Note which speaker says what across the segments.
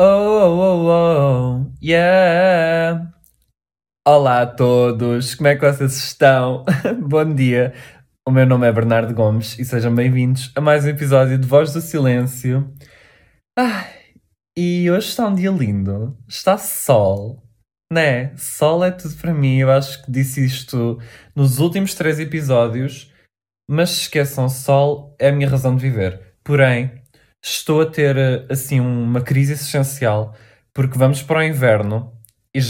Speaker 1: Oh, oh, oh, oh, yeah! Olá a todos, como é que vocês estão? Bom dia, o meu nome é Bernardo Gomes e sejam bem-vindos a mais um episódio de Voz do Silêncio. Ai, e hoje está um dia lindo, está sol, né? Sol é tudo para mim, eu acho que disse isto nos últimos três episódios, mas esqueçam, sol é a minha razão de viver. Porém, estou a ter assim uma crise existencial porque vamos para o inverno e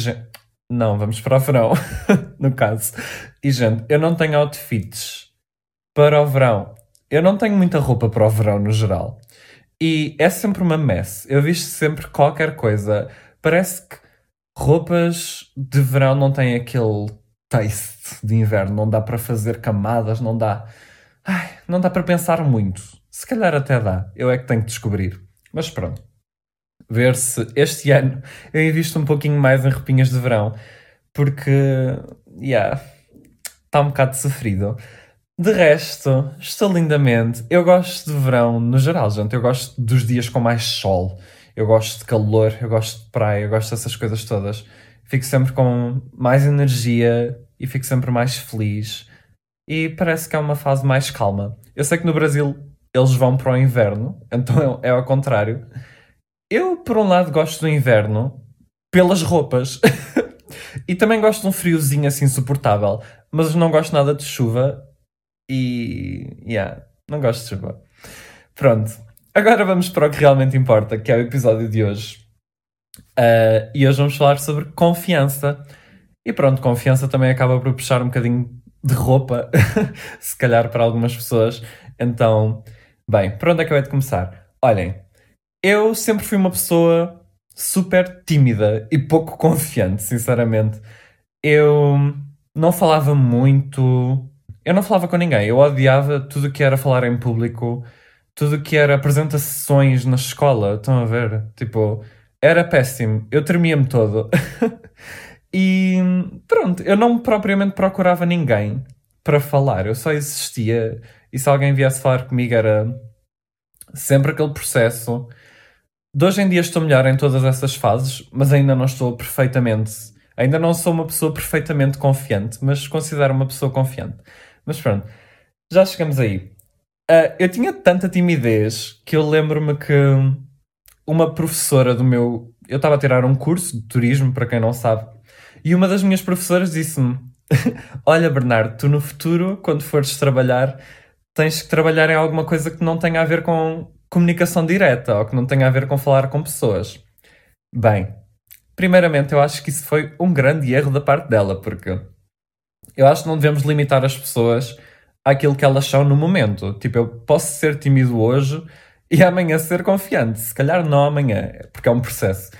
Speaker 1: não, vamos para o verão, no caso. E gente, eu não tenho outfits para o verão. Eu não tenho muita roupa para o verão no geral. E é sempre uma mess. Eu visto sempre qualquer coisa. Parece que roupas de verão não têm aquele taste de inverno. Não dá para fazer camadas, não dá. Ai, não dá para pensar muito. Se calhar até dá. Eu é que tenho que descobrir. Mas pronto. Ver se este ano eu invisto um pouquinho mais em roupinhas de verão. Porque, yeah, está um bocado sofrido. De resto, estou lindamente. Eu gosto de verão no geral, gente. Eu gosto dos dias com mais sol. Eu gosto de calor, eu gosto de praia, eu gosto dessas coisas todas. Fico sempre com mais energia e fico sempre mais feliz. E parece que é uma fase mais calma. Eu sei que no Brasil eles vão para o inverno, então é ao contrário. Eu, por um lado, gosto do inverno pelas roupas. e também gosto de um friozinho assim suportável. Mas não gosto nada de chuva. E. Yeah, não gosto de chuva. Pronto. Agora vamos para o que realmente importa, que é o episódio de hoje. Uh, e hoje vamos falar sobre confiança. E pronto, confiança também acaba por puxar um bocadinho de roupa, se calhar para algumas pessoas. Então, bem, por onde é que hei de começar? Olhem, eu sempre fui uma pessoa super tímida e pouco confiante, sinceramente. Eu não falava muito. Eu não falava com ninguém. Eu odiava tudo o que era falar em público, tudo o que era apresentações na escola. Estão a ver? Tipo, era péssimo. Eu tremia-me todo. e pronto, eu não propriamente procurava ninguém para falar. Eu só existia. E se alguém viesse falar comigo, era sempre aquele processo de hoje em dia estou melhor em todas essas fases, mas ainda não estou perfeitamente. Ainda não sou uma pessoa perfeitamente confiante, mas considero uma pessoa confiante. Mas pronto, já chegamos aí. Uh, eu tinha tanta timidez que eu lembro-me que uma professora do meu. Eu estava a tirar um curso de turismo, para quem não sabe, e uma das minhas professoras disse-me: Olha, Bernardo, tu no futuro, quando fores trabalhar, tens que trabalhar em alguma coisa que não tenha a ver com comunicação direta ou que não tenha a ver com falar com pessoas. Bem, primeiramente eu acho que isso foi um grande erro da parte dela, porque eu acho que não devemos limitar as pessoas àquilo que elas são no momento. Tipo, eu posso ser tímido hoje e amanhã ser confiante. Se calhar não amanhã, porque é um processo.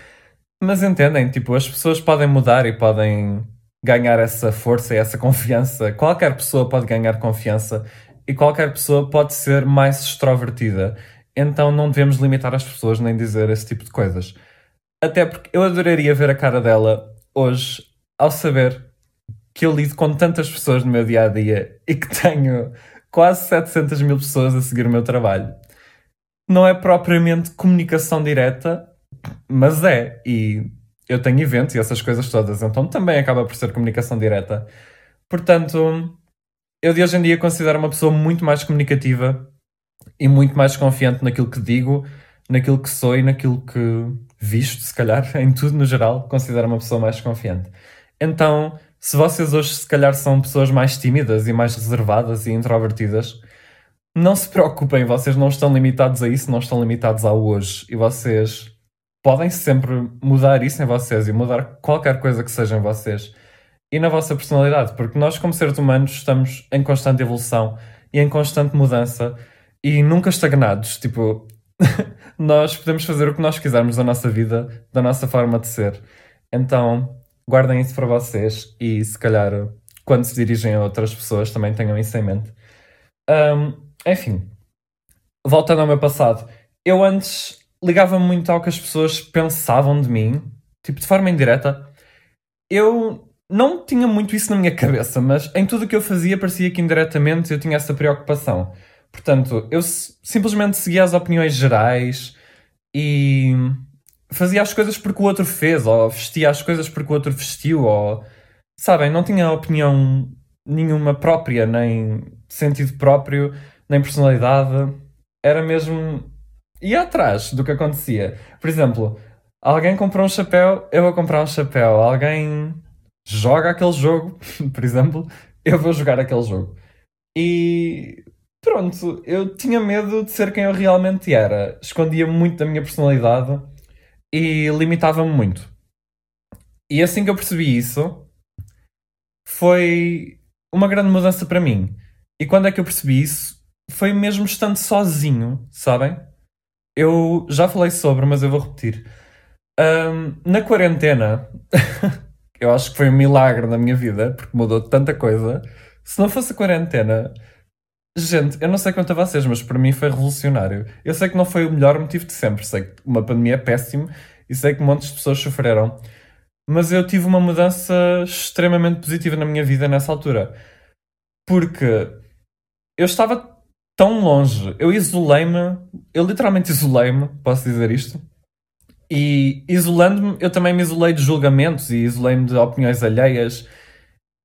Speaker 1: Mas entendem, tipo, as pessoas podem mudar e podem ganhar essa força e essa confiança. Qualquer pessoa pode ganhar confiança e qualquer pessoa pode ser mais extrovertida. Então não devemos limitar as pessoas nem dizer esse tipo de coisas. Até porque eu adoraria ver a cara dela hoje ao saber que eu lido com tantas pessoas no meu dia a dia e que tenho quase 700 mil pessoas a seguir o meu trabalho. Não é propriamente comunicação direta, mas é. E eu tenho eventos e essas coisas todas, então também acaba por ser comunicação direta. Portanto, eu de hoje em dia considero uma pessoa muito mais comunicativa e muito mais confiante naquilo que digo, naquilo que sou e naquilo que visto, se calhar, em tudo no geral, considero uma pessoa mais confiante. Então, se vocês hoje se calhar são pessoas mais tímidas e mais reservadas e introvertidas, não se preocupem, vocês não estão limitados a isso, não estão limitados ao hoje. E vocês podem sempre mudar isso em vocês e mudar qualquer coisa que seja em vocês e na vossa personalidade, porque nós, como seres humanos, estamos em constante evolução e em constante mudança e nunca estagnados. Tipo, nós podemos fazer o que nós quisermos da nossa vida, da nossa forma de ser. Então, guardem isso para vocês e se calhar quando se dirigem a outras pessoas também tenham isso em mente. Um, enfim, voltando ao meu passado, eu antes ligava muito ao que as pessoas pensavam de mim, tipo de forma indireta. Eu não tinha muito isso na minha cabeça, mas em tudo o que eu fazia parecia que indiretamente eu tinha essa preocupação. Portanto, eu simplesmente seguia as opiniões gerais e fazia as coisas porque o outro fez, ou vestia as coisas porque o outro vestiu, ou sabem, não tinha opinião nenhuma própria, nem sentido próprio, nem personalidade. Era mesmo ir atrás do que acontecia. Por exemplo, alguém comprou um chapéu, eu vou comprar um chapéu. Alguém joga aquele jogo, por exemplo, eu vou jogar aquele jogo. E pronto, eu tinha medo de ser quem eu realmente era. Escondia muito da minha personalidade e limitava-me muito. E assim que eu percebi isso, foi uma grande mudança para mim. E quando é que eu percebi isso? Foi mesmo estando sozinho, sabem? Eu já falei sobre, mas eu vou repetir. Um, na quarentena, eu acho que foi um milagre na minha vida, porque mudou tanta coisa. Se não fosse a quarentena, gente, eu não sei quanto a vocês, mas para mim foi revolucionário. Eu sei que não foi o melhor motivo de sempre, sei que uma pandemia é péssimo e sei que montes de pessoas sofreram, mas eu tive uma mudança extremamente positiva na minha vida nessa altura. Porque eu estava tão longe, eu isolei-me, eu literalmente isolei-me, posso dizer isto. E isolando-me, eu também me isolei de julgamentos e isolei-me de opiniões alheias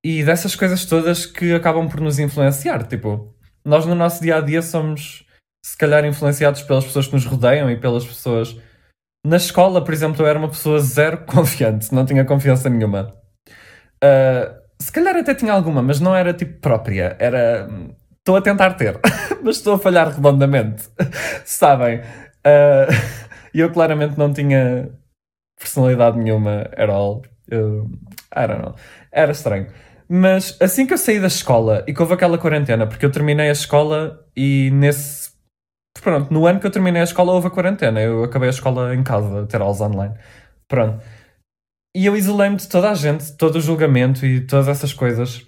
Speaker 1: e dessas coisas todas que acabam por nos influenciar. Tipo, nós no nosso dia a dia somos, se calhar, influenciados pelas pessoas que nos rodeiam e pelas pessoas. Na escola, por exemplo, eu era uma pessoa zero confiante, não tinha confiança nenhuma. Uh, se calhar até tinha alguma, mas não era tipo própria. Era. Estou a tentar ter, mas estou a falhar redondamente. Sabem? Uh, eu claramente não tinha personalidade nenhuma at all. Eu, I don't know. Era estranho. Mas assim que eu saí da escola e que houve aquela quarentena, porque eu terminei a escola e nesse. Pronto, no ano que eu terminei a escola houve a quarentena. Eu acabei a escola em casa, ter aulas online. Pronto. E eu isolei-me de toda a gente, todo o julgamento e todas essas coisas.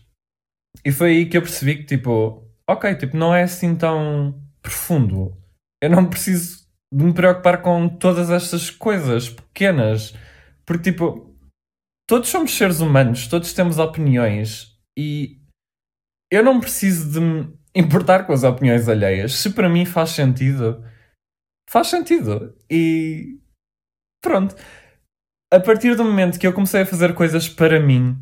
Speaker 1: E foi aí que eu percebi que, tipo, ok, tipo, não é assim tão profundo. Eu não preciso de me preocupar com todas estas coisas pequenas. Porque, tipo, todos somos seres humanos, todos temos opiniões e eu não preciso de me importar com as opiniões alheias. Se para mim faz sentido, faz sentido. E pronto a partir do momento que eu comecei a fazer coisas para mim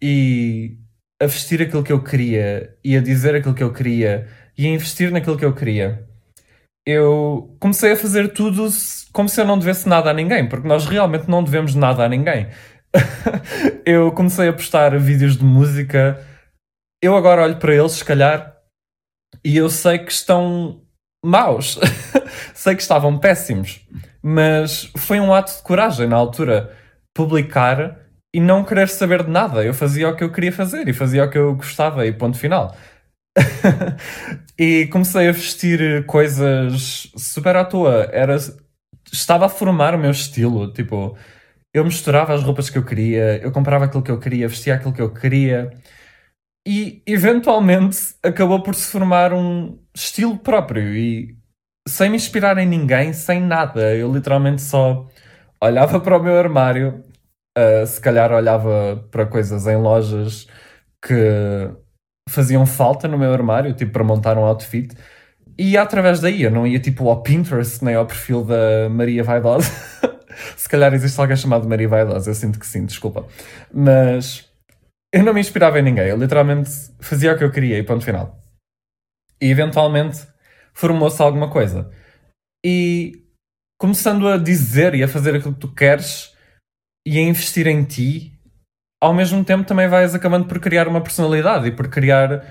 Speaker 1: e a vestir aquilo que eu queria e a dizer aquilo que eu queria e a investir naquilo que eu queria, eu comecei a fazer tudo como se eu não devesse nada a ninguém, porque nós realmente não devemos nada a ninguém. eu comecei a postar vídeos de música, eu agora olho para eles, se calhar, e eu sei que estão maus, sei que estavam péssimos. Mas foi um ato de coragem na altura publicar e não querer saber de nada. Eu fazia o que eu queria fazer e fazia o que eu gostava e ponto final. e comecei a vestir coisas super à toa. Era, estava a formar o meu estilo. Tipo, eu misturava as roupas que eu queria, eu comprava aquilo que eu queria, vestia aquilo que eu queria. E eventualmente acabou por se formar um estilo próprio. E sem me inspirar em ninguém, sem nada. Eu literalmente só olhava para o meu armário, uh, se calhar olhava para coisas em lojas que faziam falta no meu armário, tipo para montar um outfit. E através daí eu não ia tipo ao Pinterest nem ao perfil da Maria Vaidosa. se calhar existe alguém chamado Maria Vaidosa, eu sinto que sim, desculpa. Mas eu não me inspirava em ninguém, eu literalmente fazia o que eu queria e ponto final. E eventualmente formou-se alguma coisa. E começando a dizer e a fazer aquilo que tu queres e a investir em ti, ao mesmo tempo também vais acabando por criar uma personalidade e por criar,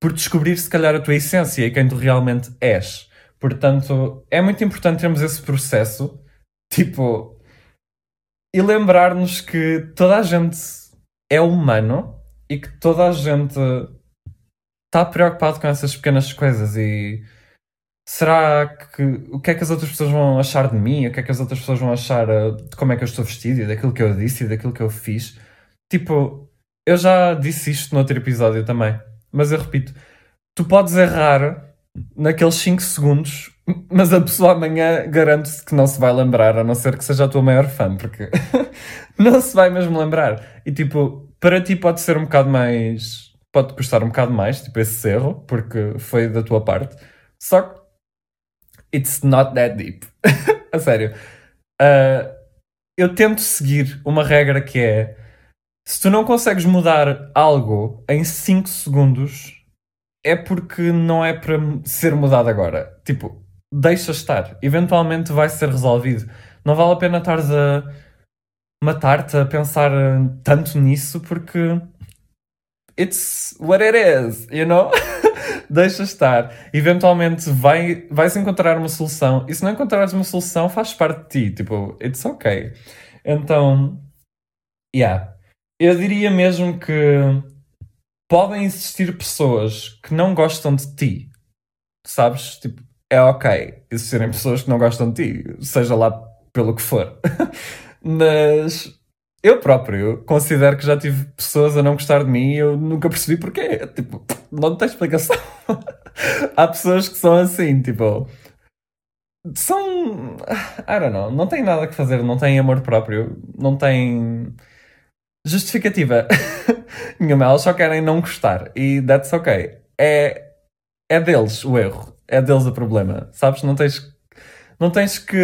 Speaker 1: por descobrir se calhar a tua essência e quem tu realmente és. Portanto, é muito importante termos esse processo, tipo, e lembrar-nos que toda a gente é humano e que toda a gente está preocupado com essas pequenas coisas e será que o que é que as outras pessoas vão achar de mim? O que é que as outras pessoas vão achar uh, de como é que eu estou vestido e daquilo que eu disse e daquilo que eu fiz? Tipo, eu já disse isto no outro episódio também, mas eu repito: tu podes errar naqueles 5 segundos, mas a pessoa amanhã garante-se que não se vai lembrar, a não ser que seja a tua maior fã, porque não se vai mesmo lembrar. E tipo, para ti pode ser um bocado mais. Pode custar um bocado mais, tipo, esse erro, porque foi da tua parte. Só que It's not that deep. a sério. Uh, eu tento seguir uma regra que é: se tu não consegues mudar algo em 5 segundos, é porque não é para ser mudado agora. Tipo, deixa estar. Eventualmente vai ser resolvido. Não vale a pena estares a matar-te a pensar tanto nisso porque it's what it is, you know? Deixa estar. Eventualmente vai, vais encontrar uma solução. E se não encontrares uma solução, faz parte de ti. Tipo, it's ok. Então, yeah. Eu diria mesmo que podem existir pessoas que não gostam de ti. Sabes? Tipo, é ok existirem pessoas que não gostam de ti, seja lá pelo que for. Mas eu próprio considero que já tive pessoas a não gostar de mim e eu nunca percebi porquê. Tipo, não tem explicação. Há pessoas que são assim, tipo. São. I don't know. Não têm nada que fazer, não têm amor próprio, não têm justificativa nenhuma. Elas só querem não gostar e that's ok. É, é deles o erro, é deles o problema, sabes? Não tens, não tens que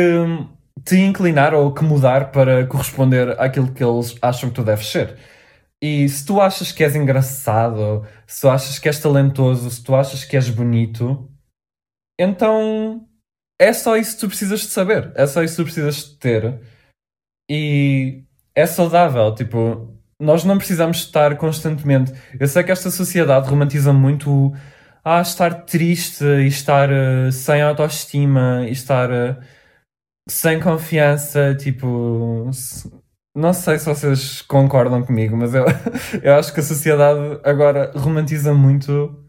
Speaker 1: te inclinar ou que mudar para corresponder àquilo que eles acham que tu deves ser. E se tu achas que és engraçado, se tu achas que és talentoso, se tu achas que és bonito, então é só isso que tu precisas de saber, é só isso que tu precisas de ter. E é saudável, tipo, nós não precisamos estar constantemente. Eu sei que esta sociedade romantiza muito ah, estar triste e estar uh, sem autoestima e estar. Uh, sem confiança, tipo. Não sei se vocês concordam comigo, mas eu, eu acho que a sociedade agora romantiza muito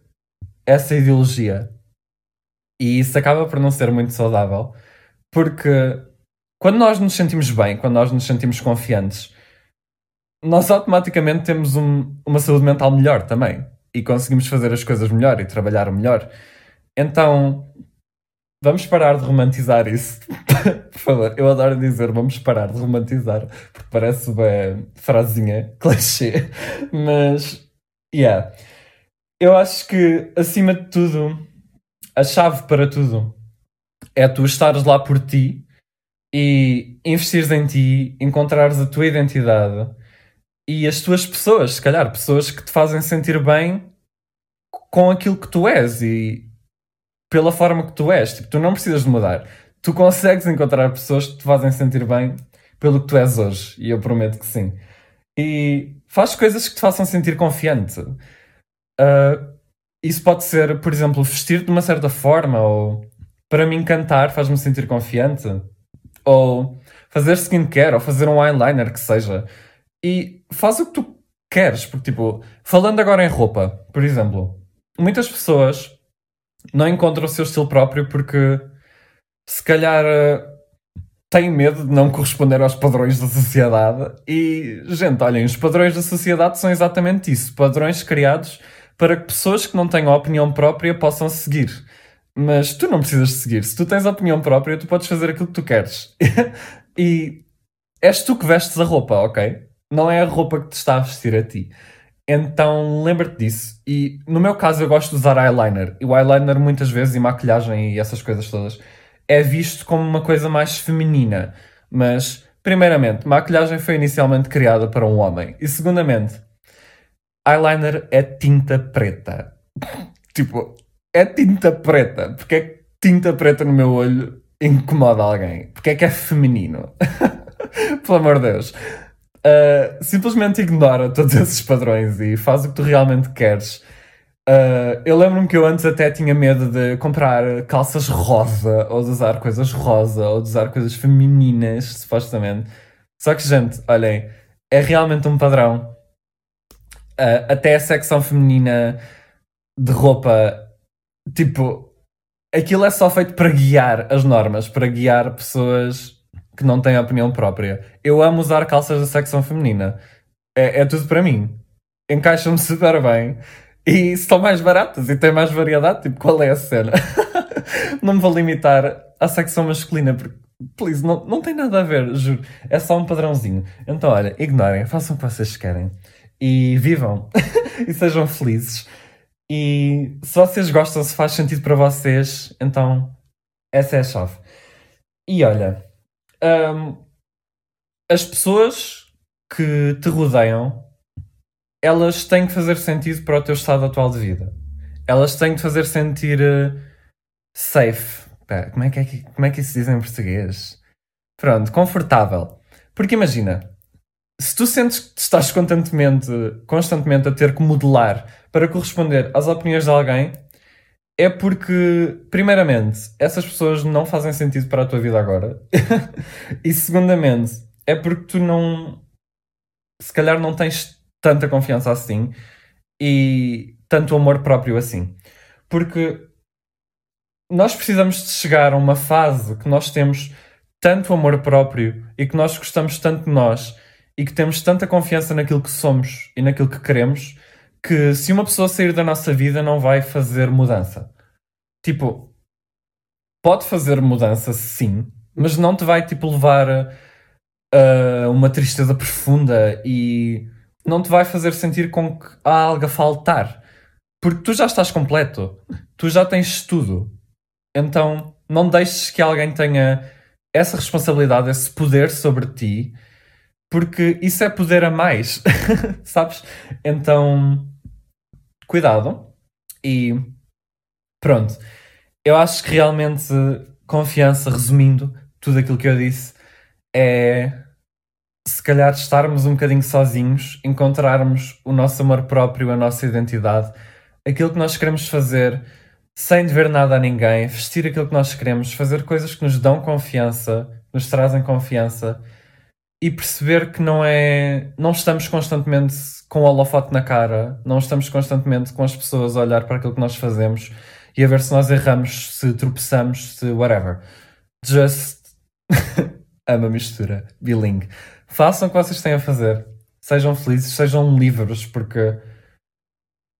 Speaker 1: essa ideologia. E isso acaba por não ser muito saudável, porque quando nós nos sentimos bem, quando nós nos sentimos confiantes, nós automaticamente temos um, uma saúde mental melhor também. E conseguimos fazer as coisas melhor e trabalhar melhor. Então, Vamos parar de romantizar isso. Por favor, eu adoro dizer vamos parar de romantizar, porque parece uma frasinha clichê. Mas, yeah. Eu acho que, acima de tudo, a chave para tudo é tu estares lá por ti e investires em ti, encontrares a tua identidade e as tuas pessoas, se calhar, pessoas que te fazem sentir bem com aquilo que tu és e pela forma que tu és. Tipo, tu não precisas de mudar. Tu consegues encontrar pessoas que te fazem sentir bem pelo que tu és hoje. E eu prometo que sim. E faz coisas que te façam sentir confiante. Uh, isso pode ser, por exemplo, vestir de uma certa forma, ou para mim cantar faz-me sentir confiante, ou fazer skincare, ou fazer um eyeliner, que seja. E faz o que tu queres, porque, tipo, falando agora em roupa, por exemplo, muitas pessoas não encontra o seu estilo próprio porque se calhar eh, têm medo de não corresponder aos padrões da sociedade. E, gente, olhem, os padrões da sociedade são exatamente isso: padrões criados para que pessoas que não tenham opinião própria possam seguir. Mas tu não precisas de seguir. Se tu tens opinião própria, tu podes fazer aquilo que tu queres. e és tu que vestes a roupa, ok? Não é a roupa que te está a vestir a ti. Então lembra-te disso. E no meu caso eu gosto de usar eyeliner. E o eyeliner muitas vezes, e maquilhagem e essas coisas todas, é visto como uma coisa mais feminina. Mas, primeiramente, maquilhagem foi inicialmente criada para um homem. E segundamente, eyeliner é tinta preta. tipo, é tinta preta. Porque é que tinta preta no meu olho incomoda alguém? Porque é que é feminino? Pelo amor de Deus. Uh, simplesmente ignora todos esses padrões e faz o que tu realmente queres. Uh, eu lembro-me que eu antes até tinha medo de comprar calças rosa, ou de usar coisas rosa, ou de usar coisas femininas, supostamente. Só que, gente, olhem, é realmente um padrão. Uh, até a secção feminina de roupa, tipo, aquilo é só feito para guiar as normas, para guiar pessoas que não têm opinião própria. Eu amo usar calças da secção feminina. É, é tudo para mim. Encaixam-me super bem. E são mais baratas e têm mais variedade. Tipo, qual é a cena? não me vou limitar à secção masculina, porque, please, não, não tem nada a ver, juro. É só um padrãozinho. Então, olha, ignorem, façam o que vocês querem. E vivam. e sejam felizes. E se vocês gostam, se faz sentido para vocês, então essa é a chave. E olha, Um, as pessoas que te rodeiam, elas têm que fazer sentido para o teu estado atual de vida. Elas têm que fazer sentir uh, safe. Pera, como, é que é, como é que isso diz em português? Pronto, confortável. Porque imagina, se tu sentes que estás constantemente, constantemente a ter que modelar para corresponder às opiniões de alguém, é porque, primeiramente, essas pessoas não fazem sentido para a tua vida agora. e, segundamente, é porque tu não. Se calhar não tens tanta confiança assim e tanto amor próprio assim. Porque nós precisamos de chegar a uma fase que nós temos tanto amor próprio e que nós gostamos tanto de nós e que temos tanta confiança naquilo que somos e naquilo que queremos que se uma pessoa sair da nossa vida não vai fazer mudança. Tipo, pode fazer mudança sim, mas não te vai tipo levar a, a uma tristeza profunda e não te vai fazer sentir com que há algo a faltar. Porque tu já estás completo, tu já tens tudo. Então não deixes que alguém tenha essa responsabilidade, esse poder sobre ti, porque isso é poder a mais, sabes? Então, cuidado e pronto. Eu acho que realmente confiança, resumindo tudo aquilo que eu disse, é se calhar estarmos um bocadinho sozinhos, encontrarmos o nosso amor próprio, a nossa identidade, aquilo que nós queremos fazer sem dever nada a ninguém, vestir aquilo que nós queremos, fazer coisas que nos dão confiança, nos trazem confiança e perceber que não é. Não estamos constantemente com o holofote na cara, não estamos constantemente com as pessoas a olhar para aquilo que nós fazemos e a ver se nós erramos, se tropeçamos, se whatever. Just. Ama mistura, bilingue. Façam o que vocês têm a fazer. Sejam felizes, sejam livres, porque.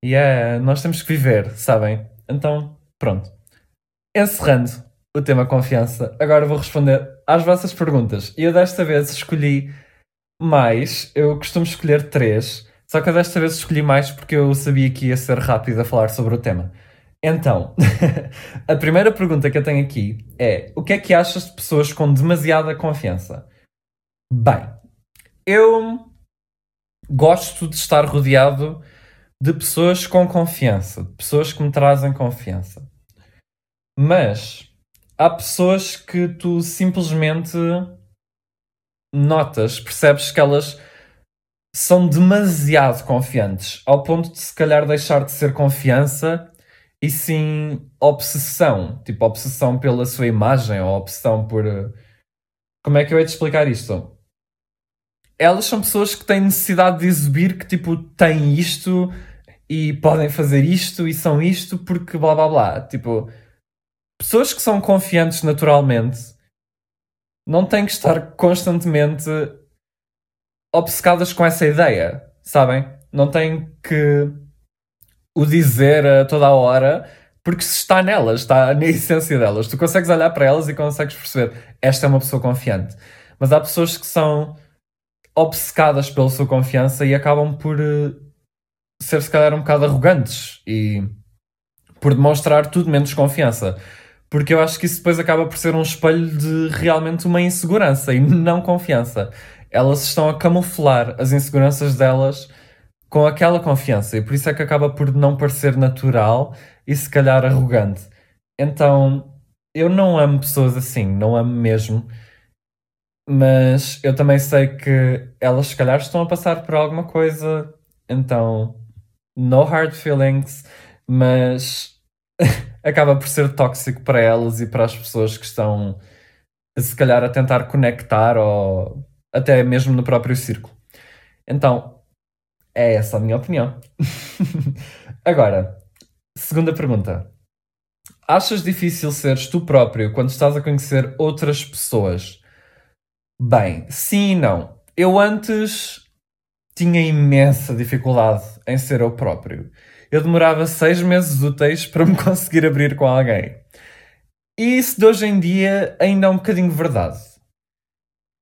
Speaker 1: Yeah, nós temos que viver, sabem? Então, pronto. Encerrando o tema confiança, agora vou responder às vossas perguntas. E eu desta vez escolhi mais, eu costumo escolher três, só que eu desta vez escolhi mais porque eu sabia que ia ser rápido a falar sobre o tema. Então, a primeira pergunta que eu tenho aqui é: o que é que achas de pessoas com demasiada confiança? Bem, eu gosto de estar rodeado de pessoas com confiança, de pessoas que me trazem confiança. Mas há pessoas que tu simplesmente notas, percebes que elas são demasiado confiantes, ao ponto de se calhar deixar de ser confiança e sim obsessão, tipo obsessão pela sua imagem ou obsessão por. Como é que eu ia te explicar isto? Elas são pessoas que têm necessidade de exibir que tipo têm isto e podem fazer isto e são isto porque blá blá blá. Tipo, pessoas que são confiantes naturalmente não têm que estar constantemente obcecadas com essa ideia, sabem? Não têm que o dizer a toda a hora porque se está nelas, está na essência delas. Tu consegues olhar para elas e consegues perceber esta é uma pessoa confiante. Mas há pessoas que são obcecadas pela sua confiança e acabam por eh, ser se calhar um bocado arrogantes e por demonstrar tudo menos confiança. Porque eu acho que isso depois acaba por ser um espelho de realmente uma insegurança e não confiança. Elas estão a camuflar as inseguranças delas com aquela confiança e por isso é que acaba por não parecer natural e se calhar arrogante. Então, eu não amo pessoas assim, não amo mesmo. Mas eu também sei que elas se calhar estão a passar por alguma coisa, então no hard feelings, mas acaba por ser tóxico para elas e para as pessoas que estão, se calhar, a tentar conectar ou até mesmo no próprio círculo. Então, é essa a minha opinião. Agora, segunda pergunta. Achas difícil seres tu próprio quando estás a conhecer outras pessoas? Bem, sim e não. Eu antes tinha imensa dificuldade em ser eu próprio. Eu demorava seis meses úteis para me conseguir abrir com alguém. E isso de hoje em dia ainda é um bocadinho verdade.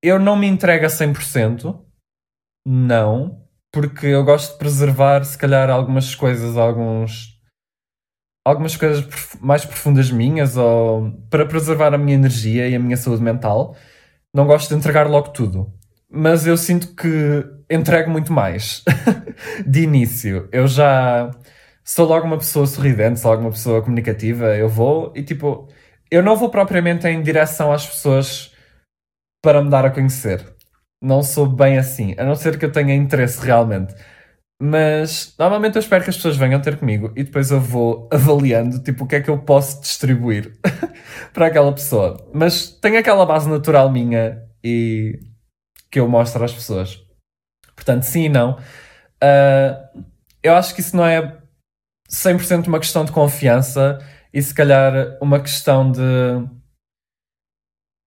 Speaker 1: Eu não me entrego a 100%, não, porque eu gosto de preservar, se calhar, algumas coisas, alguns. Algumas coisas mais profundas minhas, ou para preservar a minha energia e a minha saúde mental. não gosto de entregar logo tudo. Mas eu sinto que entrego muito mais de início. Eu já sou logo uma pessoa sorridente, sou logo uma pessoa comunicativa. Eu vou e tipo, eu não vou propriamente em direção às pessoas para me dar a conhecer. Não sou bem assim, a não ser que eu tenha interesse realmente. Mas normalmente eu espero que as pessoas venham ter comigo e depois eu vou avaliando tipo o que é que eu posso distribuir para aquela pessoa. Mas tem aquela base natural minha e que eu mostro às pessoas. Portanto, sim e não. Uh, eu acho que isso não é 100% uma questão de confiança e se calhar uma questão de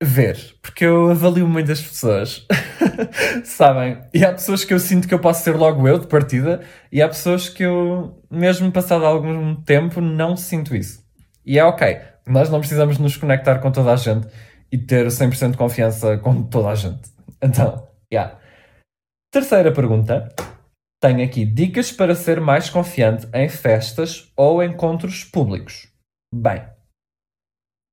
Speaker 1: ver, porque eu avalio muitas pessoas, sabem? E há pessoas que eu sinto que eu posso ser logo eu de partida, e há pessoas que eu, mesmo passado algum tempo, não sinto isso. E é ok, nós não precisamos nos conectar com toda a gente e ter 100% de confiança com toda a gente. Então, yeah. Terceira pergunta. Tenho aqui dicas para ser mais confiante em festas ou encontros públicos. Bem,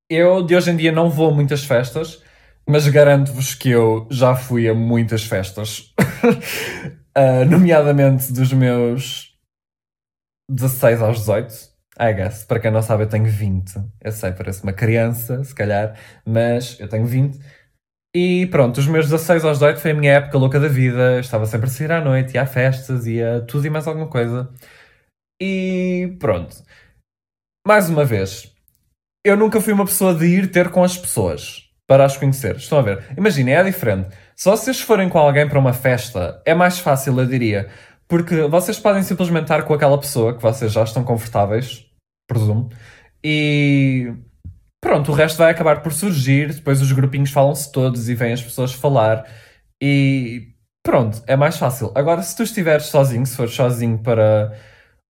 Speaker 1: eu de hoje em dia não vou a muitas festas, mas garanto-vos que eu já fui a muitas festas, uh, nomeadamente dos meus 16 aos 18. I guess, para quem não sabe, eu tenho 20. Eu sei, parece uma criança, se calhar, mas eu tenho 20. E pronto, os meus 16 aos 18 foi a minha época louca da vida. Estava sempre a sair à noite, ia a festas, ia tudo e mais alguma coisa. E pronto. Mais uma vez, eu nunca fui uma pessoa de ir ter com as pessoas para as conhecer. Estão a ver? Imaginem, é diferente. Se vocês forem com alguém para uma festa, é mais fácil, eu diria. Porque vocês podem simplesmente estar com aquela pessoa que vocês já estão confortáveis, presumo, e pronto, o resto vai acabar por surgir. Depois os grupinhos falam-se todos e vêm as pessoas falar, e pronto, é mais fácil. Agora, se tu estiveres sozinho, se fores sozinho para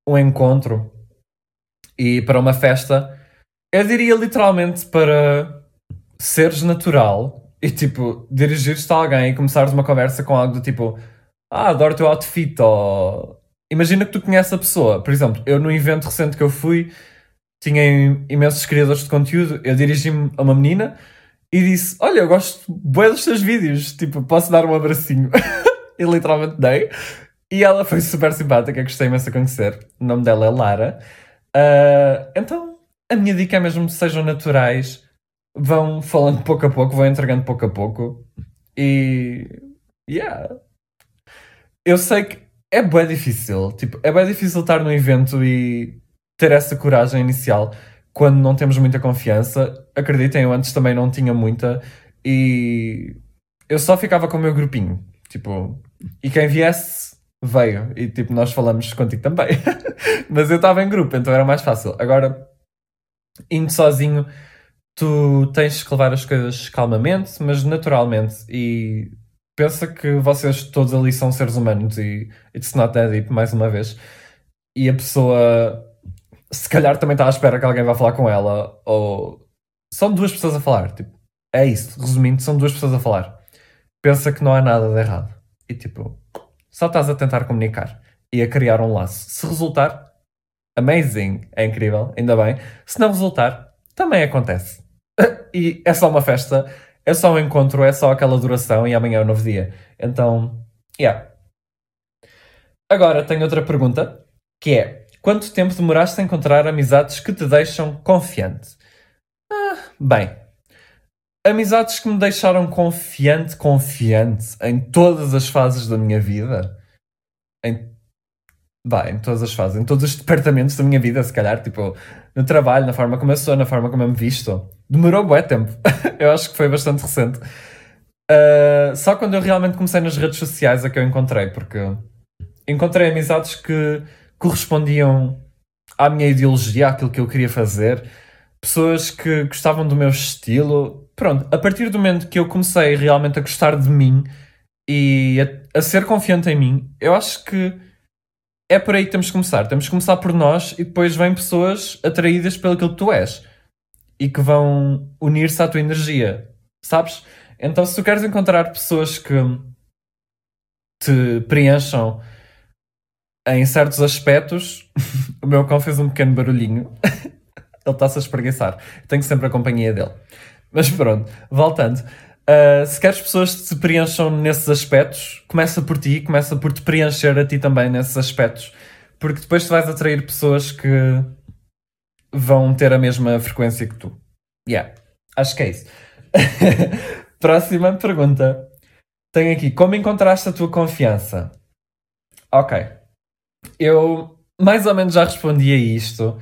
Speaker 1: um encontro e para uma festa eu diria literalmente para seres natural e tipo, dirigir-te a alguém e começares uma conversa com algo do tipo Ah, adoro o teu outfit ou imagina que tu conheces a pessoa. Por exemplo, eu no evento recente que eu fui tinha imensos criadores de conteúdo, eu dirigi-me a uma menina e disse: Olha, eu gosto bué dos teus vídeos, tipo, posso dar um abracinho? e literalmente dei. E ela foi super simpática, gostei imenso de conhecer. O nome dela é Lara. Uh, então, a minha dica é mesmo sejam naturais, vão falando pouco a pouco, vão entregando pouco a pouco. E. Yeah. Eu sei que é bem difícil. Tipo, é bem difícil estar no evento e ter essa coragem inicial quando não temos muita confiança. Acreditem, eu antes também não tinha muita e eu só ficava com o meu grupinho. Tipo, e quem viesse veio. E tipo, nós falamos contigo também. Mas eu estava em grupo, então era mais fácil. Agora, indo sozinho, tu tens que levar as coisas calmamente, mas naturalmente. E pensa que vocês todos ali são seres humanos e it's not that deep, mais uma vez. E a pessoa, se calhar, também está à espera que alguém vá falar com ela, ou são duas pessoas a falar. Tipo, é isso, resumindo, são duas pessoas a falar. Pensa que não há nada de errado. E tipo, só estás a tentar comunicar e a criar um laço. Se resultar, amazing, é incrível, ainda bem. Se não resultar, também acontece. e é só uma festa, é só um encontro, é só aquela duração e amanhã é um novo dia. Então, yeah. Agora tenho outra pergunta, que é: quanto tempo demoraste a encontrar amizades que te deixam confiante? Ah, bem, amizades que me deixaram confiante, confiante em todas as fases da minha vida, em Vai, em todas as fases, em todos os departamentos da minha vida, se calhar, tipo, no trabalho, na forma como eu sou, na forma como eu me visto. Demorou bué tempo. eu acho que foi bastante recente. Uh, só quando eu realmente comecei nas redes sociais é que eu encontrei, porque encontrei amizades que correspondiam à minha ideologia, àquilo que eu queria fazer, pessoas que gostavam do meu estilo. Pronto, a partir do momento que eu comecei realmente a gostar de mim e a, a ser confiante em mim, eu acho que é por aí que temos que começar. Temos que começar por nós e depois vêm pessoas atraídas pelo que tu és e que vão unir-se à tua energia, sabes? Então, se tu queres encontrar pessoas que te preencham em certos aspectos, o meu cão fez um pequeno barulhinho. Ele está-se a espreguiçar. Tenho sempre a companhia dele. Mas pronto, voltando. Uh, se queres pessoas que preencham nesses aspectos, começa por ti, começa por te preencher a ti também nesses aspectos, porque depois tu vais atrair pessoas que vão ter a mesma frequência que tu. Yeah, acho que é isso. Próxima pergunta. Tenho aqui, como encontraste a tua confiança? Ok. Eu mais ou menos já respondi a isto.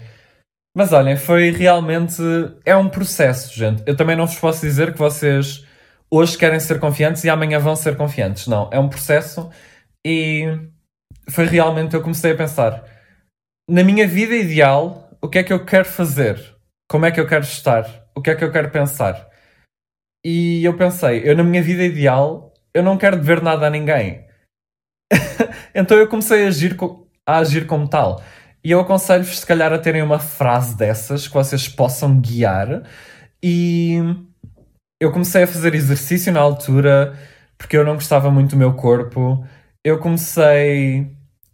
Speaker 1: Mas olhem, foi realmente. É um processo, gente. Eu também não vos posso dizer que vocês hoje querem ser confiantes e amanhã vão ser confiantes. Não, é um processo e foi realmente. Eu comecei a pensar: na minha vida ideal, o que é que eu quero fazer? Como é que eu quero estar? O que é que eu quero pensar? E eu pensei: eu na minha vida ideal, eu não quero dever nada a ninguém. então eu comecei a agir, a agir como tal. E eu aconselho-vos, se calhar, a terem uma frase dessas que vocês possam guiar. E eu comecei a fazer exercício na altura porque eu não gostava muito do meu corpo. Eu comecei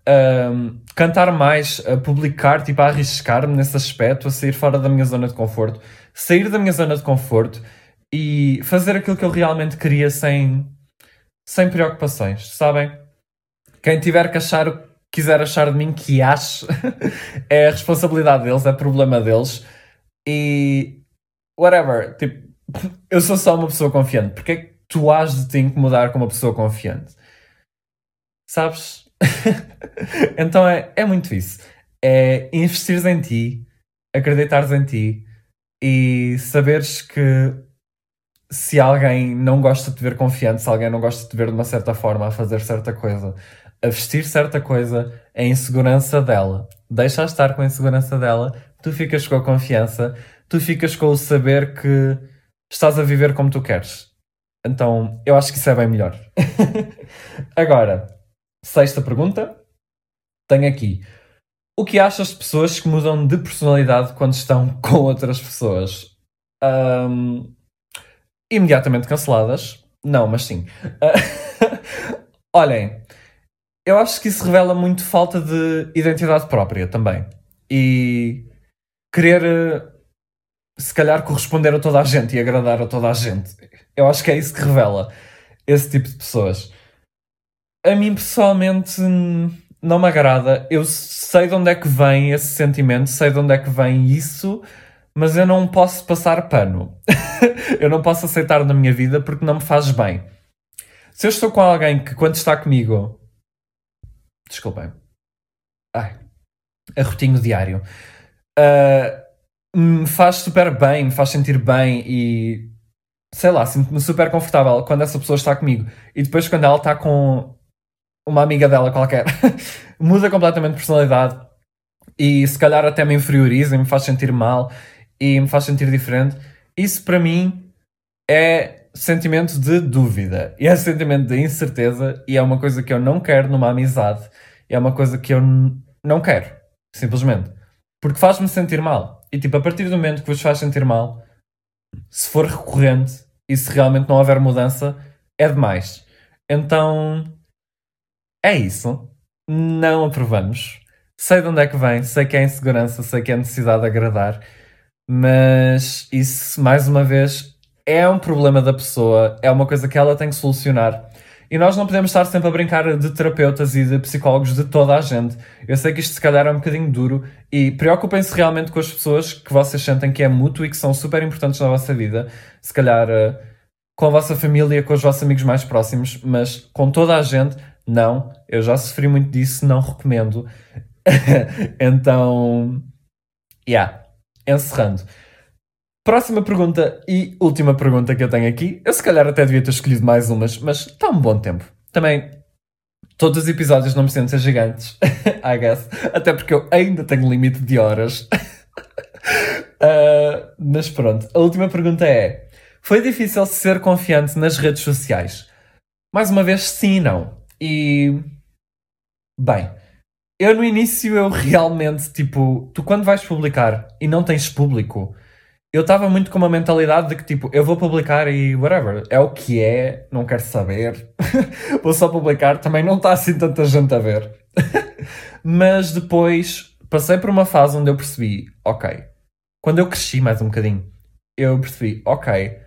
Speaker 1: a cantar mais, a publicar, tipo, a arriscar-me nesse aspecto, a sair fora da minha zona de conforto. Sair da minha zona de conforto e fazer aquilo que eu realmente queria sem, sem preocupações, sabem? Quem tiver que achar quiser achar de mim que ache, é a responsabilidade deles, é problema deles. E whatever, tipo, eu sou só uma pessoa confiante. Porquê é que tu has de te incomodar com uma pessoa confiante? Sabes? então é, é muito isso. É investires em ti, acreditares em ti e saberes que se alguém não gosta de te ver confiante, se alguém não gosta de te ver de uma certa forma a fazer certa coisa, a vestir certa coisa, a insegurança dela. Deixa estar com a insegurança dela, tu ficas com a confiança, tu ficas com o saber que estás a viver como tu queres. Então, eu acho que isso é bem melhor. Agora, sexta pergunta. Tenho aqui. O que achas de pessoas que mudam de personalidade quando estão com outras pessoas? Um, imediatamente canceladas. Não, mas sim. olhem, eu acho que isso revela muito falta de identidade própria também. E querer, eh, se calhar, corresponder a toda a gente e agradar a toda a gente. Eu acho que é isso que revela esse tipo de pessoas. A mim, pessoalmente, não me agrada. Eu sei de onde é que vem esse sentimento, sei de onde é que vem isso, mas eu não posso passar pano. eu não posso aceitar na minha vida porque não me faz bem. Se eu estou com alguém que, quando está comigo, Desculpem. Ai. Arrotinho diário. Uh, me faz super bem, me faz sentir bem e sei lá, sinto-me super confortável quando essa pessoa está comigo. E depois quando ela está com uma amiga dela qualquer, muda completamente de personalidade e se calhar até me inferioriza e me faz sentir mal e me faz sentir diferente. Isso para mim é sentimento de dúvida e é sentimento de incerteza e é uma coisa que eu não quero numa amizade é uma coisa que eu não quero, simplesmente. Porque faz-me sentir mal. E tipo, a partir do momento que vos faz sentir mal, se for recorrente e se realmente não houver mudança, é demais. Então, é isso. Não aprovamos. Sei de onde é que vem, sei que é insegurança, sei que é necessidade de agradar, mas isso, mais uma vez, é um problema da pessoa, é uma coisa que ela tem que solucionar. E nós não podemos estar sempre a brincar de terapeutas e de psicólogos de toda a gente. Eu sei que isto se calhar é um bocadinho duro e preocupem-se realmente com as pessoas que vocês sentem que é mútuo e que são super importantes na vossa vida. Se calhar uh, com a vossa família, com os vossos amigos mais próximos, mas com toda a gente, não. Eu já sofri muito disso, não recomendo. então, yeah. Encerrando. Próxima pergunta e última pergunta que eu tenho aqui. Eu se calhar até devia ter escolhido mais umas, mas está um bom tempo. Também todos os episódios não precisam ser gigantes, I guess. Até porque eu ainda tenho limite de horas. uh, mas pronto, a última pergunta é: Foi difícil ser confiante nas redes sociais? Mais uma vez, sim e não. E. Bem, eu no início eu realmente, tipo, tu quando vais publicar e não tens público eu estava muito com uma mentalidade de que tipo, eu vou publicar e whatever, é o que é, não quero saber, vou só publicar, também não está assim tanta gente a ver. Mas depois passei por uma fase onde eu percebi, ok, quando eu cresci mais um bocadinho, eu percebi, ok,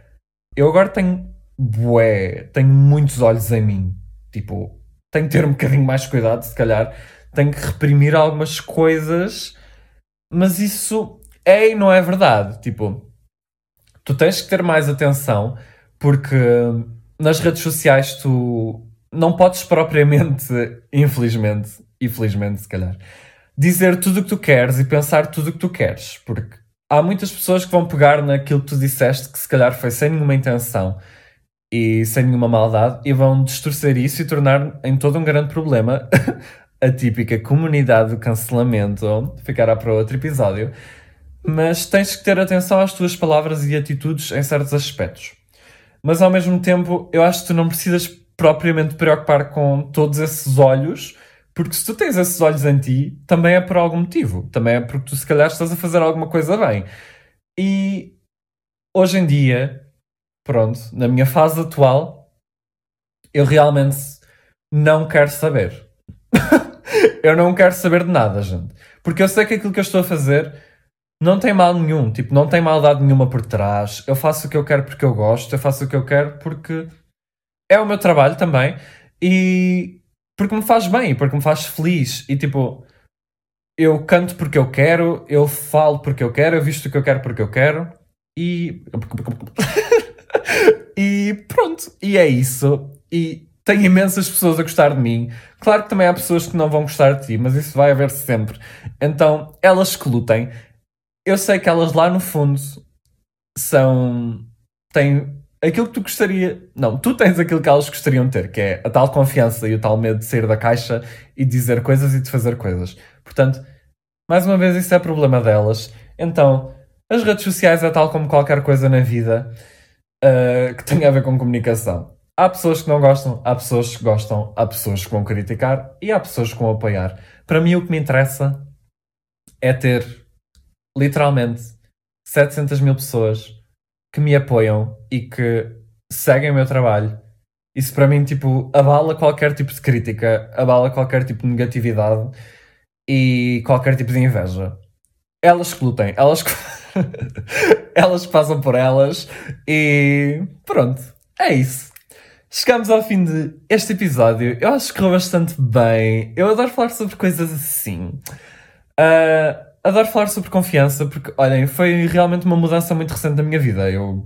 Speaker 1: eu agora tenho bué, tenho muitos olhos em mim. Tipo, tenho que ter um bocadinho mais cuidado, se calhar. Tenho que reprimir algumas coisas, mas isso é e não é verdade. Tipo, tu tens que ter mais atenção porque nas redes sociais tu não podes propriamente, infelizmente, e felizmente se calhar, dizer tudo o que tu queres e pensar tudo o que tu queres, porque há muitas pessoas que vão pegar naquilo que tu disseste que se calhar foi sem nenhuma intenção e sem nenhuma maldade e vão distorcer isso e tornar em todo um grande problema a típica comunidade do cancelamento, ficará para outro episódio, mas tens que ter atenção às tuas palavras e atitudes em certos aspectos. Mas ao mesmo tempo, eu acho que tu não precisas propriamente preocupar com todos esses olhos, porque se tu tens esses olhos em ti, também é por algum motivo. Também é porque tu, se calhar, estás a fazer alguma coisa bem. E hoje em dia, pronto, na minha fase atual, eu realmente não quero saber. eu não quero saber de nada, gente. Porque eu sei que aquilo que eu estou a fazer não tem mal nenhum. Tipo, não tem maldade nenhuma por trás. Eu faço o que eu quero porque eu gosto. Eu faço o que eu quero porque é o meu trabalho também. E porque me faz bem, porque me faz feliz. E tipo, eu canto porque eu quero, eu falo porque eu quero, eu visto o que eu quero porque eu quero. E. e pronto. E é isso. E tenho imensas pessoas a gostar de mim. Claro que também há pessoas que não vão gostar de ti, mas isso vai haver sempre. Então, elas que lutem. Eu sei que elas lá no fundo são. têm aquilo que tu gostaria. Não, tu tens aquilo que elas gostariam de ter, que é a tal confiança e o tal medo de sair da caixa e dizer coisas e de fazer coisas. Portanto, mais uma vez, isso é problema delas. Então, as redes sociais é tal como qualquer coisa na vida uh, que tenha a ver com comunicação. Há pessoas que não gostam, há pessoas que gostam, há pessoas que vão criticar e há pessoas que vão apoiar. Para mim, o que me interessa é ter literalmente 700 mil pessoas que me apoiam e que seguem o meu trabalho. Isso para mim, tipo, abala qualquer tipo de crítica, abala qualquer tipo de negatividade e qualquer tipo de inveja. Elas que lutem, elas que, elas passam por elas e pronto, é isso. Chegamos ao fim de este episódio. Eu acho que correu bastante bem. Eu adoro falar sobre coisas assim. Uh, adoro falar sobre confiança porque, olhem, foi realmente uma mudança muito recente da minha vida. Eu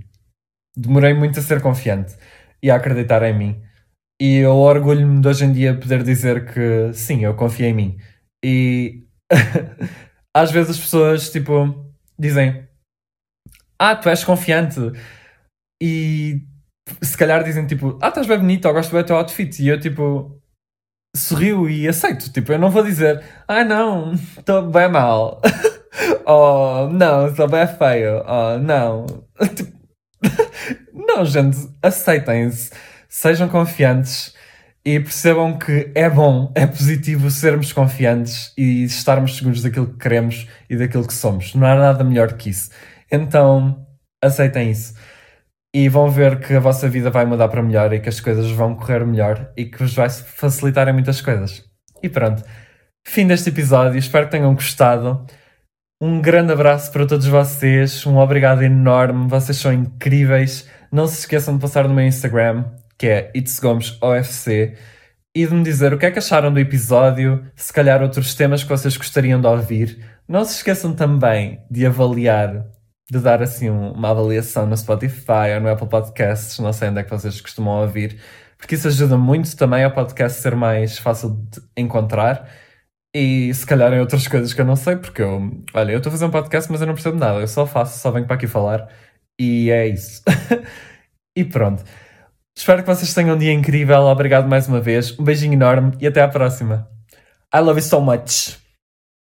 Speaker 1: demorei muito a ser confiante e a acreditar em mim. E eu orgulho-me de hoje em dia poder dizer que sim, eu confio em mim. E às vezes as pessoas, tipo, dizem: Ah, tu és confiante. E se calhar dizem, tipo, Ah, estás bem bonito, ou gosto bem do teu outfit. E eu, tipo, sorriu e aceito. Tipo, eu não vou dizer, ah não, estou bem mal. oh, não, estou bem feio. Oh, não. Tipo, não, gente, aceitem-se, sejam confiantes e percebam que é bom, é positivo sermos confiantes e estarmos seguros daquilo que queremos e daquilo que somos. Não há nada melhor que isso. Então, aceitem isso e vão ver que a vossa vida vai mudar para melhor e que as coisas vão correr melhor e que vos vai facilitar em muitas coisas. E pronto, fim deste episódio, espero que tenham gostado. Um grande abraço para todos vocês, um obrigado enorme, vocês são incríveis. Não se esqueçam de passar no meu Instagram, que é itsgomesofc, e de me dizer o que é que acharam do episódio, se calhar outros temas que vocês gostariam de ouvir. Não se esqueçam também de avaliar de dar assim uma avaliação no Spotify ou no Apple Podcasts, não sei onde é que vocês costumam ouvir, porque isso ajuda muito também ao podcast ser mais fácil de encontrar e se calhar em outras coisas que eu não sei, porque eu, olha, eu estou a fazer um podcast, mas eu não percebo nada, eu só faço, só venho para aqui falar e é isso. e pronto. Espero que vocês tenham um dia incrível. Obrigado mais uma vez. Um beijinho enorme e até à próxima. I love you so much.